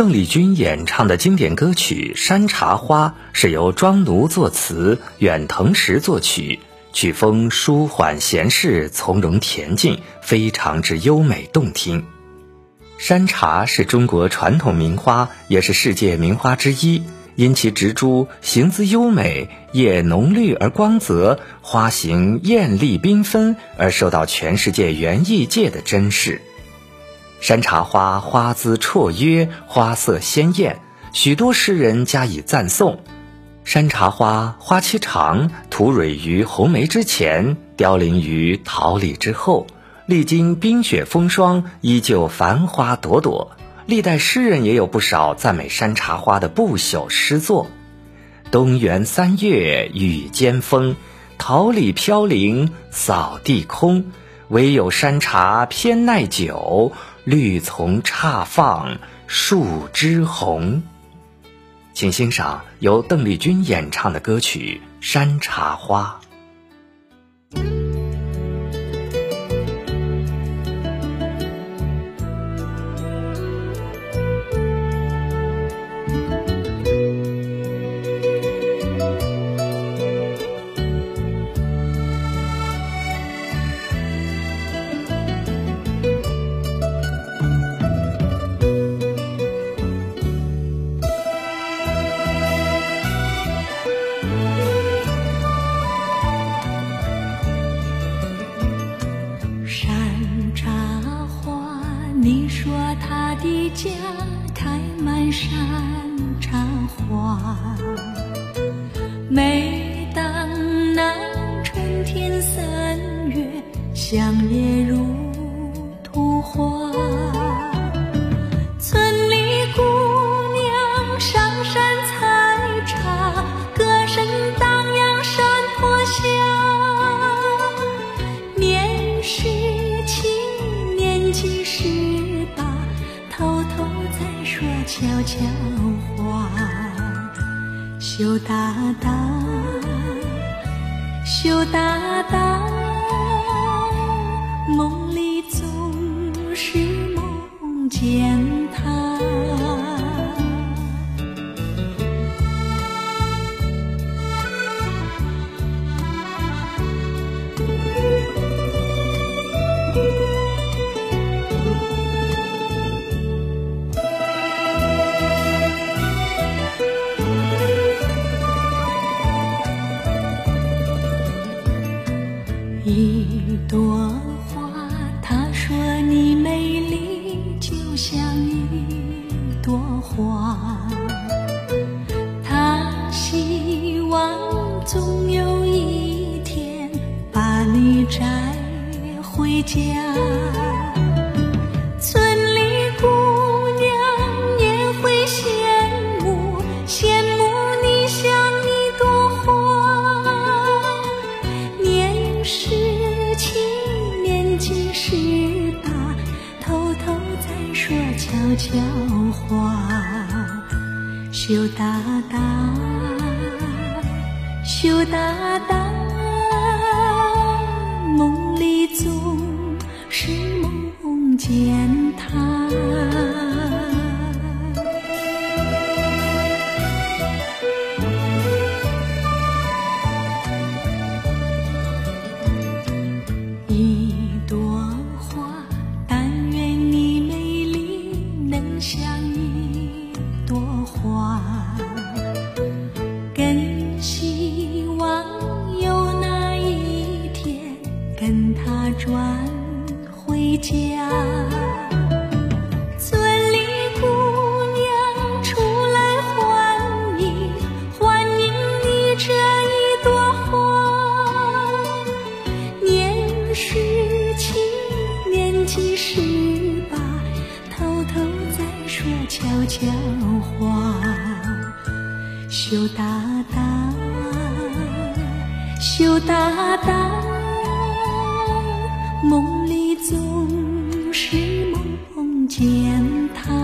邓丽君演唱的经典歌曲《山茶花》是由庄奴作词，远藤石作曲，曲风舒缓闲适，从容恬静，非常之优美动听。山茶是中国传统名花，也是世界名花之一。因其植株形姿优美，叶浓绿而光泽，花形艳丽缤纷，而受到全世界园艺界的珍视。山茶花花姿绰约，花色鲜艳，许多诗人加以赞颂。山茶花花期长，吐蕊于红梅之前，凋零于桃李之后，历经冰雪风霜，依旧繁花朵朵。历代诗人也有不少赞美山茶花的不朽诗作：“东园三月雨兼风，桃李飘零扫地空。唯有山茶偏耐久。”绿丛插放树枝红，请欣赏由邓丽君演唱的歌曲《山茶花》。的家开满山茶花，每当那春天三月，香叶如悄悄话，羞答答，羞答答，梦里总是梦见一朵花，他说你美丽，就像一朵花。他希望总有一天把你摘回家。最笑话，羞答答，羞答答，梦里总是梦见。跟他转回家，村里姑娘出来欢迎，欢迎你这一朵花。年十七，年纪十八，偷偷在说悄悄话。羞答答，羞答答。梦里总是梦见他。